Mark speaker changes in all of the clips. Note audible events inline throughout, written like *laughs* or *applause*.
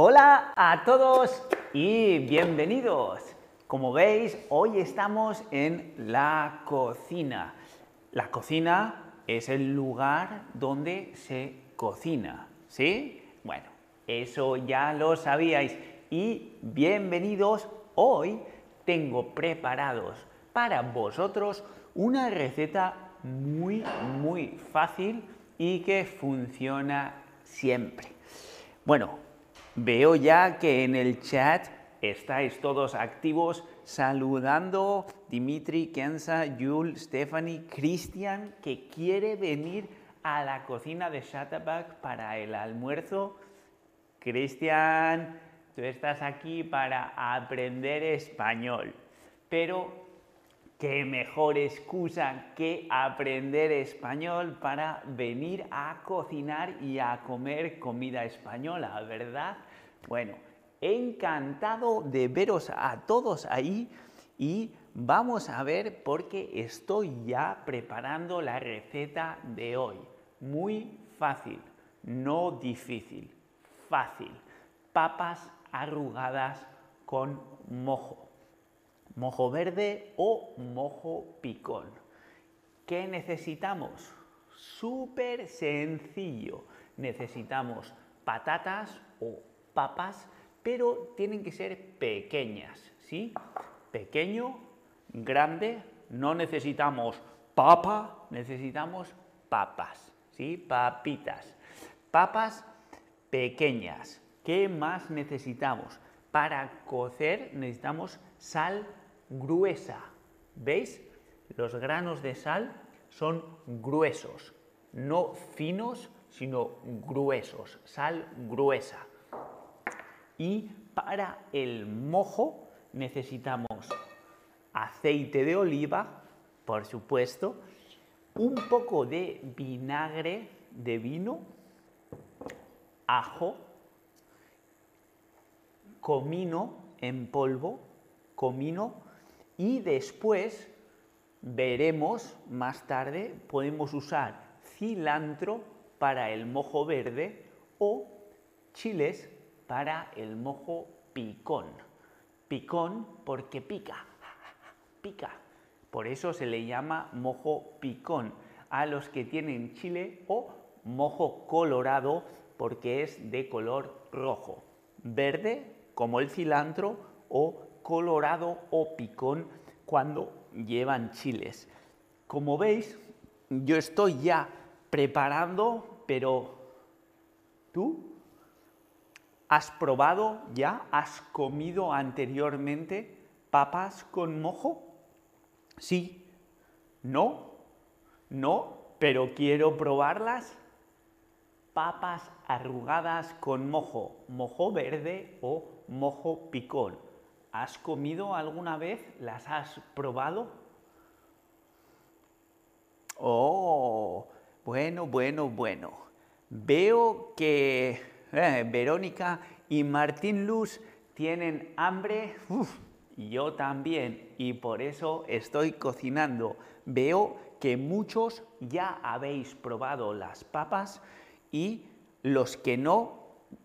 Speaker 1: Hola a todos y bienvenidos. Como veis, hoy estamos en la cocina. La cocina es el lugar donde se cocina, ¿sí? Bueno, eso ya lo sabíais. Y bienvenidos. Hoy tengo preparados para vosotros una receta muy, muy fácil y que funciona siempre. Bueno, veo ya que en el chat estáis todos activos saludando Dimitri, Kenza, Yul, Stephanie, Cristian, que quiere venir a la cocina de Shutterback para el almuerzo. Cristian, tú estás aquí para aprender español, pero qué mejor excusa que aprender español para venir a cocinar y a comer comida española, ¿verdad? Bueno, encantado de veros a todos ahí y vamos a ver porque estoy ya preparando la receta de hoy. Muy fácil, no difícil, fácil. Papas arrugadas con mojo mojo verde o mojo picón. ¿Qué necesitamos? Súper sencillo. Necesitamos patatas o papas, pero tienen que ser pequeñas, ¿sí? Pequeño, grande, no necesitamos papa, necesitamos papas, ¿sí? Papitas. Papas pequeñas. ¿Qué más necesitamos? Para cocer necesitamos sal gruesa. ¿Veis? Los granos de sal son gruesos, no finos, sino gruesos, sal gruesa. Y para el mojo necesitamos aceite de oliva, por supuesto, un poco de vinagre de vino, ajo, comino en polvo, comino y después veremos más tarde, podemos usar cilantro para el mojo verde o chiles para el mojo picón. Picón porque pica, pica. Por eso se le llama mojo picón a los que tienen chile o mojo colorado porque es de color rojo. Verde como el cilantro o colorado o picón cuando llevan chiles. Como veis, yo estoy ya preparando, pero tú has probado ya, has comido anteriormente papas con mojo? Sí, no, no, pero quiero probarlas. Papas arrugadas con mojo, mojo verde o mojo picón. ¿Has comido alguna vez? ¿Las has probado? Oh, bueno, bueno, bueno. Veo que eh, Verónica y Martín Luz tienen hambre. yo también. Y por eso estoy cocinando. Veo que muchos ya habéis probado las papas y los que no,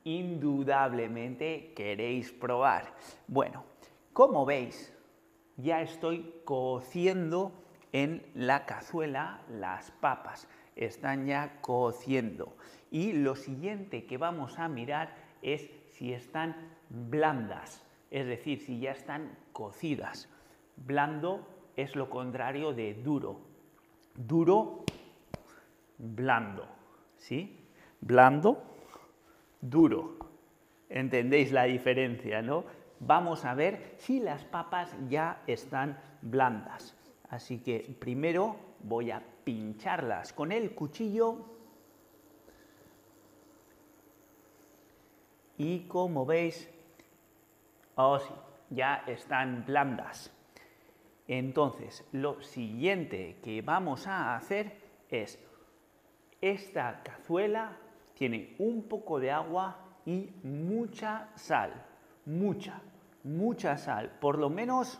Speaker 1: indudablemente queréis probar. Bueno, como veis, ya estoy cociendo en la cazuela las papas. Están ya cociendo. Y lo siguiente que vamos a mirar es si están blandas, es decir, si ya están cocidas. Blando es lo contrario de duro. Duro, blando. ¿Sí? Blando, duro. ¿Entendéis la diferencia, no? vamos a ver si las papas ya están blandas. Así que primero voy a pincharlas con el cuchillo y como veis, oh ya están blandas. Entonces, lo siguiente que vamos a hacer es, esta cazuela tiene un poco de agua y mucha sal, mucha mucha sal, por lo menos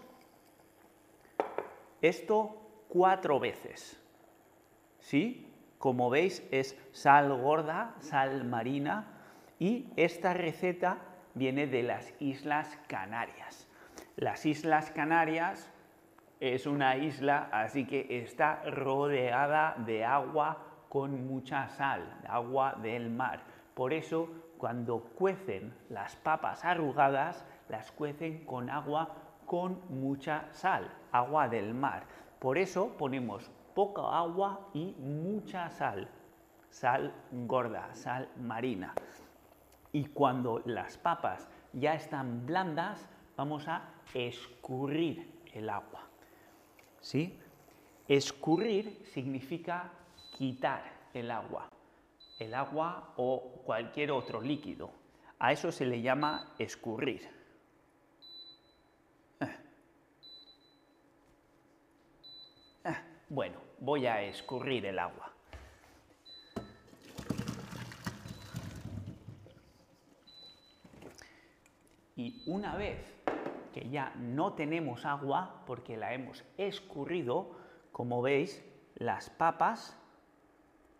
Speaker 1: esto cuatro veces. ¿Sí? Como veis es sal gorda, sal marina y esta receta viene de las Islas Canarias. Las Islas Canarias es una isla, así que está rodeada de agua con mucha sal, agua del mar. Por eso, cuando cuecen las papas arrugadas, las cuecen con agua con mucha sal, agua del mar. Por eso ponemos poca agua y mucha sal, sal gorda, sal marina. Y cuando las papas ya están blandas, vamos a escurrir el agua. ¿Sí? Escurrir significa quitar el agua, el agua o cualquier otro líquido. A eso se le llama escurrir. Eh. Eh, bueno, voy a escurrir el agua. Y una vez que ya no tenemos agua porque la hemos escurrido, como veis, las papas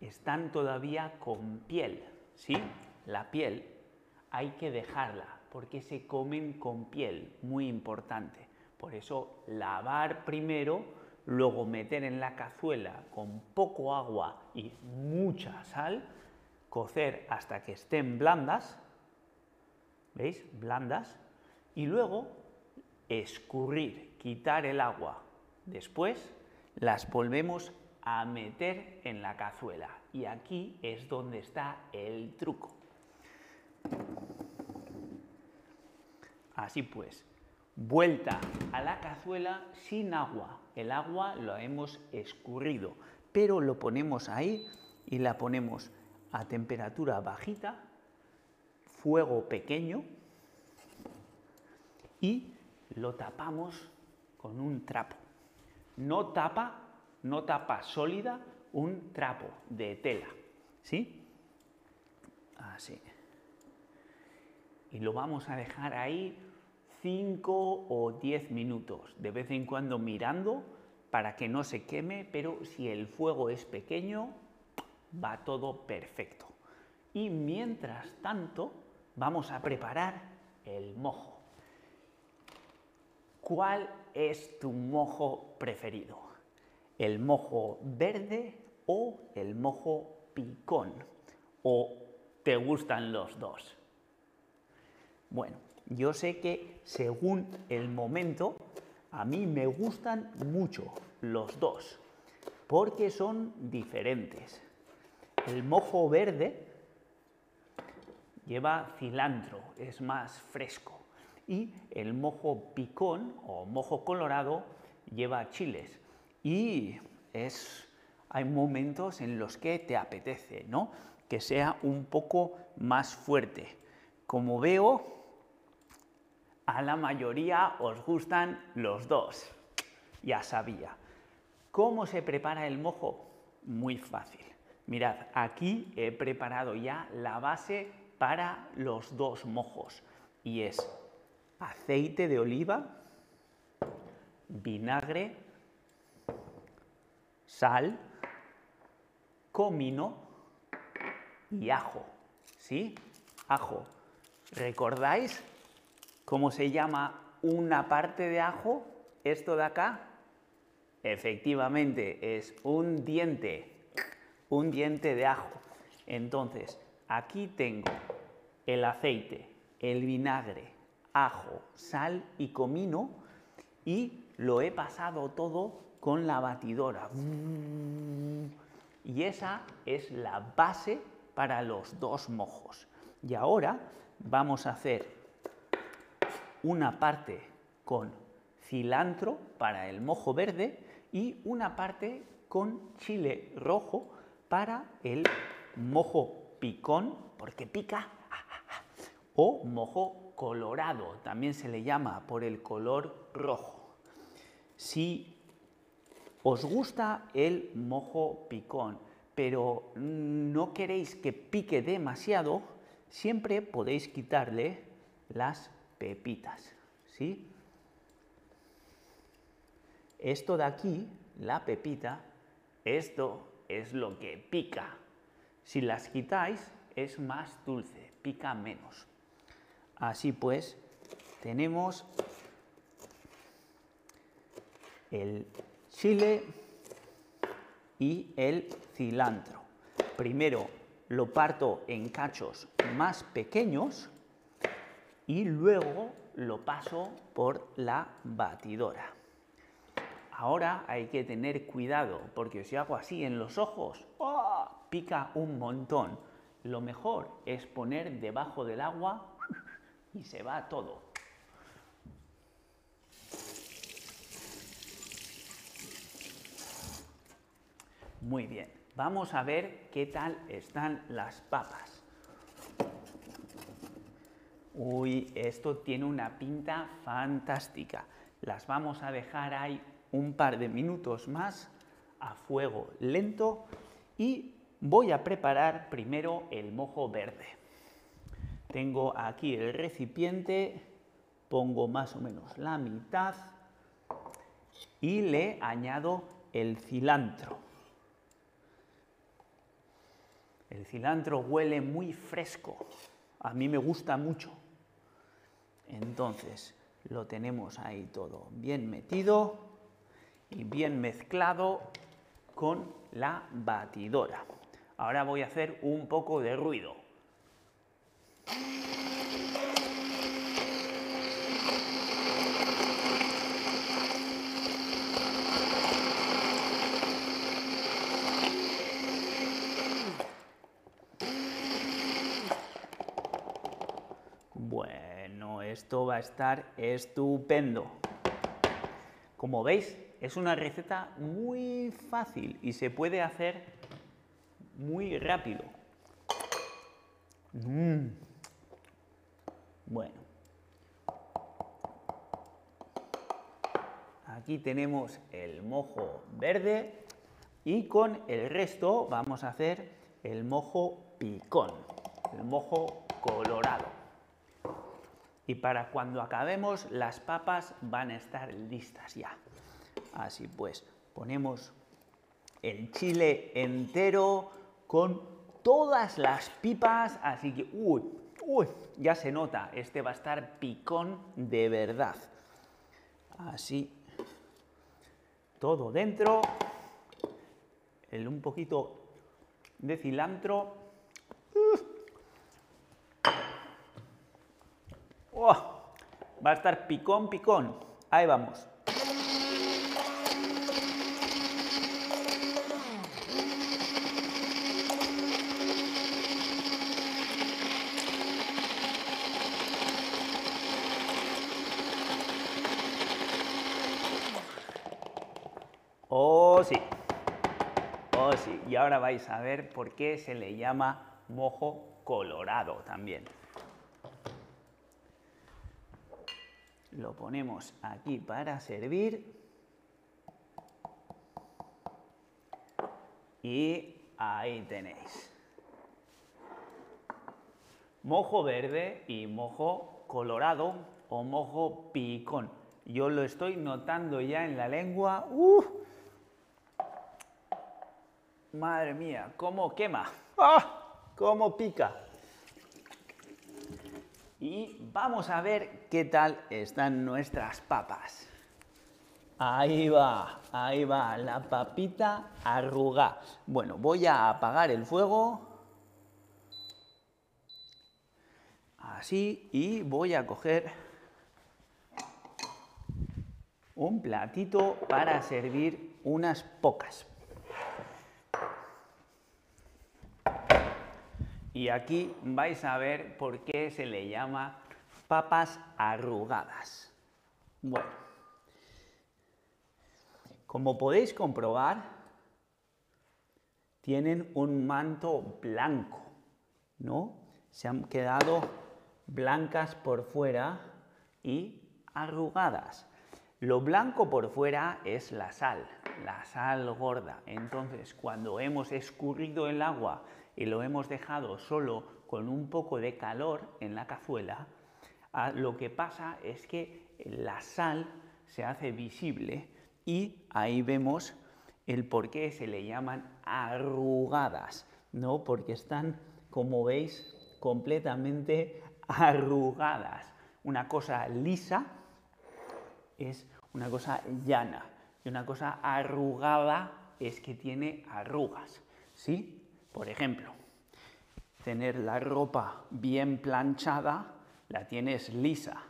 Speaker 1: están todavía con piel, ¿sí? La piel hay que dejarla porque se comen con piel, muy importante. Por eso lavar primero, luego meter en la cazuela con poco agua y mucha sal, cocer hasta que estén blandas, ¿veis? Blandas, y luego escurrir, quitar el agua. Después las volvemos a meter en la cazuela. Y aquí es donde está el truco. Así pues, vuelta a la cazuela sin agua. El agua lo hemos escurrido, pero lo ponemos ahí y la ponemos a temperatura bajita, fuego pequeño y lo tapamos con un trapo. No tapa no tapa sólida, un trapo de tela. ¿Sí? Así. Y lo vamos a dejar ahí 5 o 10 minutos, de vez en cuando mirando para que no se queme, pero si el fuego es pequeño, va todo perfecto. Y mientras tanto, vamos a preparar el mojo. ¿Cuál es tu mojo preferido? el mojo verde o el mojo picón. ¿O te gustan los dos? Bueno, yo sé que según el momento, a mí me gustan mucho los dos, porque son diferentes. El mojo verde lleva cilantro, es más fresco. Y el mojo picón o mojo colorado lleva chiles, y es, hay momentos en los que te apetece, ¿no? Que sea un poco más fuerte. Como veo, a la mayoría os gustan los dos. Ya sabía. ¿Cómo se prepara el mojo? Muy fácil. Mirad, aquí he preparado ya la base para los dos mojos y es aceite de oliva, vinagre, sal, comino y ajo. ¿Sí? Ajo. ¿Recordáis cómo se llama una parte de ajo? Esto de acá. Efectivamente, es un diente. Un diente de ajo. Entonces, aquí tengo el aceite, el vinagre, ajo, sal y comino y lo he pasado todo con la batidora. Y esa es la base para los dos mojos. Y ahora vamos a hacer una parte con cilantro para el mojo verde y una parte con chile rojo para el mojo picón, porque pica, *laughs* o mojo colorado, también se le llama por el color rojo. Si os gusta el mojo picón, pero no queréis que pique demasiado, siempre podéis quitarle las pepitas, ¿sí? Esto de aquí, la pepita, esto es lo que pica. Si las quitáis, es más dulce, pica menos. Así pues, tenemos el chile y el cilantro. Primero lo parto en cachos más pequeños y luego lo paso por la batidora. Ahora hay que tener cuidado porque si hago así en los ojos, ¡oh! pica un montón. Lo mejor es poner debajo del agua y se va todo. Muy bien, vamos a ver qué tal están las papas. Uy, esto tiene una pinta fantástica. Las vamos a dejar ahí un par de minutos más a fuego lento y voy a preparar primero el mojo verde. Tengo aquí el recipiente, pongo más o menos la mitad y le añado el cilantro. El cilantro huele muy fresco, a mí me gusta mucho. Entonces lo tenemos ahí todo bien metido y bien mezclado con la batidora. Ahora voy a hacer un poco de ruido. Bueno, esto va a estar estupendo. Como veis, es una receta muy fácil y se puede hacer muy rápido. Mm. Bueno. Aquí tenemos el mojo verde y con el resto vamos a hacer el mojo picón, el mojo colorado. Y para cuando acabemos las papas van a estar listas ya. Así pues, ponemos el chile entero con todas las pipas, así que, uy, uy, ya se nota, este va a estar picón de verdad. Así, todo dentro, un poquito de cilantro. Va a estar picón, picón. Ahí vamos. Oh, sí. Oh, sí. Y ahora vais a ver por qué se le llama mojo colorado también. Ponemos aquí para servir. Y ahí tenéis. Mojo verde y mojo colorado o mojo picón. Yo lo estoy notando ya en la lengua. Madre mía, cómo quema. ¡Ah! Cómo pica. Y vamos a ver qué tal están nuestras papas. Ahí va, ahí va, la papita arrugada. Bueno, voy a apagar el fuego. Así, y voy a coger un platito para servir unas pocas. Y aquí vais a ver por qué se le llama papas arrugadas. Bueno, como podéis comprobar, tienen un manto blanco, ¿no? Se han quedado blancas por fuera y arrugadas. Lo blanco por fuera es la sal, la sal gorda. Entonces, cuando hemos escurrido el agua y lo hemos dejado solo con un poco de calor en la cazuela, ah, lo que pasa es que la sal se hace visible y ahí vemos el por qué se le llaman arrugadas, ¿no? Porque están, como veis, completamente arrugadas. Una cosa lisa es una cosa llana y una cosa arrugada es que tiene arrugas. ¿Sí? Por ejemplo, tener la ropa bien planchada, la tienes lisa.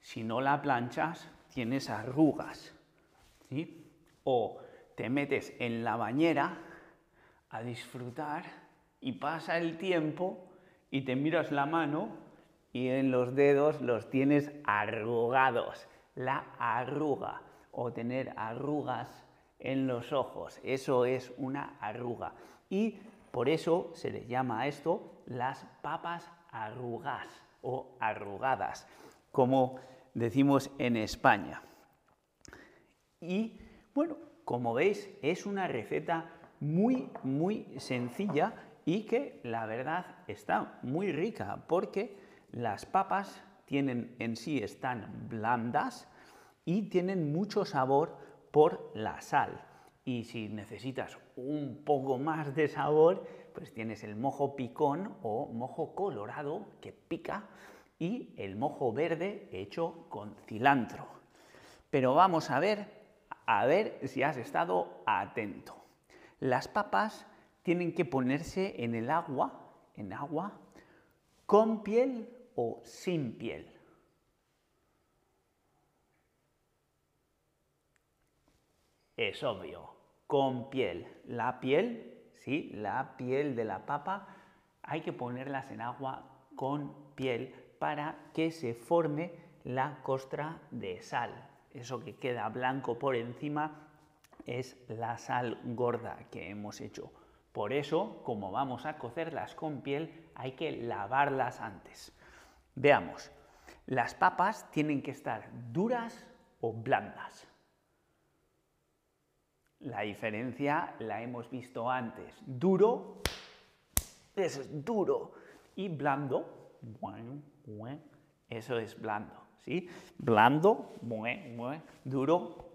Speaker 1: Si no la planchas, tienes arrugas. ¿Sí? O te metes en la bañera a disfrutar y pasa el tiempo y te miras la mano y en los dedos los tienes arrugados. La arruga o tener arrugas en los ojos, eso es una arruga. Y por eso se le llama a esto las papas arrugas o arrugadas, como decimos en España. Y bueno, como veis, es una receta muy, muy sencilla y que la verdad está muy rica porque las papas tienen en sí, están blandas y tienen mucho sabor por la sal. Y si necesitas un poco más de sabor, pues tienes el mojo picón o mojo colorado que pica y el mojo verde hecho con cilantro. Pero vamos a ver, a ver si has estado atento. Las papas tienen que ponerse en el agua, en agua, con piel o sin piel. Es obvio, con piel. La piel, sí, la piel de la papa, hay que ponerlas en agua con piel para que se forme la costra de sal. Eso que queda blanco por encima es la sal gorda que hemos hecho. Por eso, como vamos a cocerlas con piel, hay que lavarlas antes. Veamos, las papas tienen que estar duras o blandas. La diferencia la hemos visto antes. Duro es duro y blando, eso es blando, ¿sí? Blando, duro,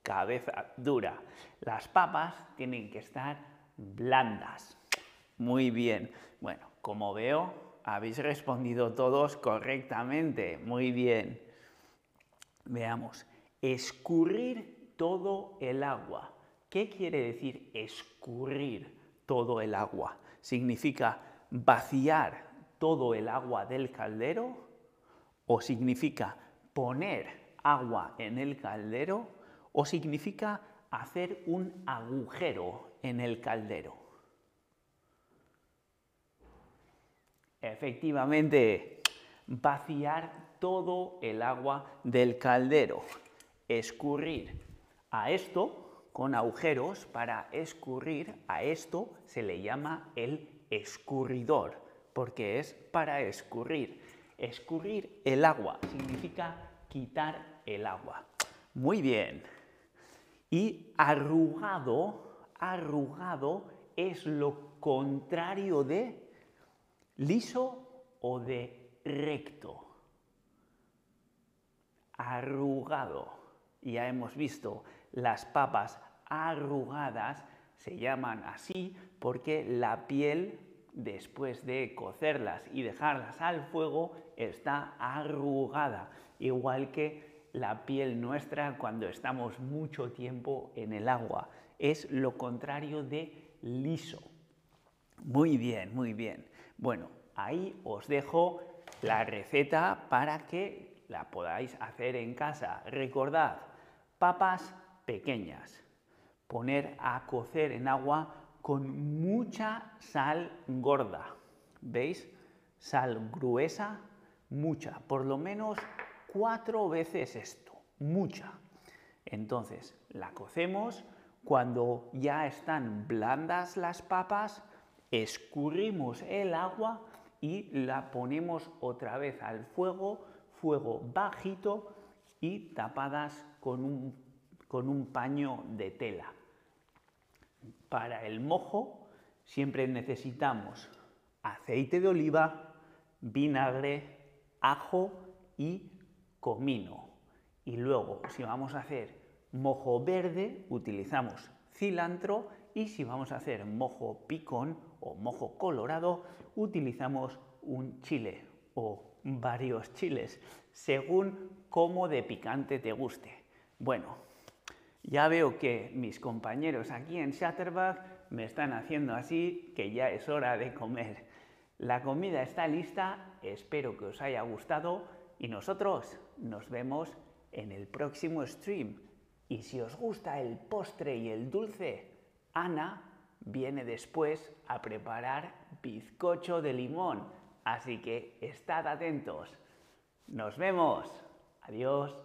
Speaker 1: cabeza dura. Las papas tienen que estar blandas. Muy bien. Bueno, como veo, habéis respondido todos correctamente. Muy bien. Veamos. Escurrir todo el agua. ¿Qué quiere decir escurrir todo el agua? ¿Significa vaciar todo el agua del caldero? ¿O significa poner agua en el caldero? ¿O significa hacer un agujero en el caldero. Efectivamente, vaciar todo el agua del caldero, escurrir. A esto, con agujeros, para escurrir, a esto se le llama el escurridor, porque es para escurrir. Escurrir el agua significa quitar el agua. Muy bien. Y arrugado, arrugado es lo contrario de liso o de recto. Arrugado. Ya hemos visto, las papas arrugadas se llaman así porque la piel, después de cocerlas y dejarlas al fuego, está arrugada, igual que la piel nuestra cuando estamos mucho tiempo en el agua. Es lo contrario de liso. Muy bien, muy bien. Bueno, ahí os dejo la receta para que la podáis hacer en casa. Recordad, papas pequeñas. Poner a cocer en agua con mucha sal gorda. ¿Veis? Sal gruesa, mucha. Por lo menos cuatro veces esto, mucha. Entonces, la cocemos, cuando ya están blandas las papas, escurrimos el agua y la ponemos otra vez al fuego, fuego bajito y tapadas con un, con un paño de tela. Para el mojo siempre necesitamos aceite de oliva, vinagre, ajo y comino. Y luego, si vamos a hacer mojo verde, utilizamos cilantro y si vamos a hacer mojo picón o mojo colorado, utilizamos un chile o varios chiles, según cómo de picante te guste. Bueno, ya veo que mis compañeros aquí en Shutterbug me están haciendo así que ya es hora de comer. La comida está lista, espero que os haya gustado y nosotros nos vemos en el próximo stream. Y si os gusta el postre y el dulce, Ana viene después a preparar bizcocho de limón. Así que estad atentos. Nos vemos. Adiós.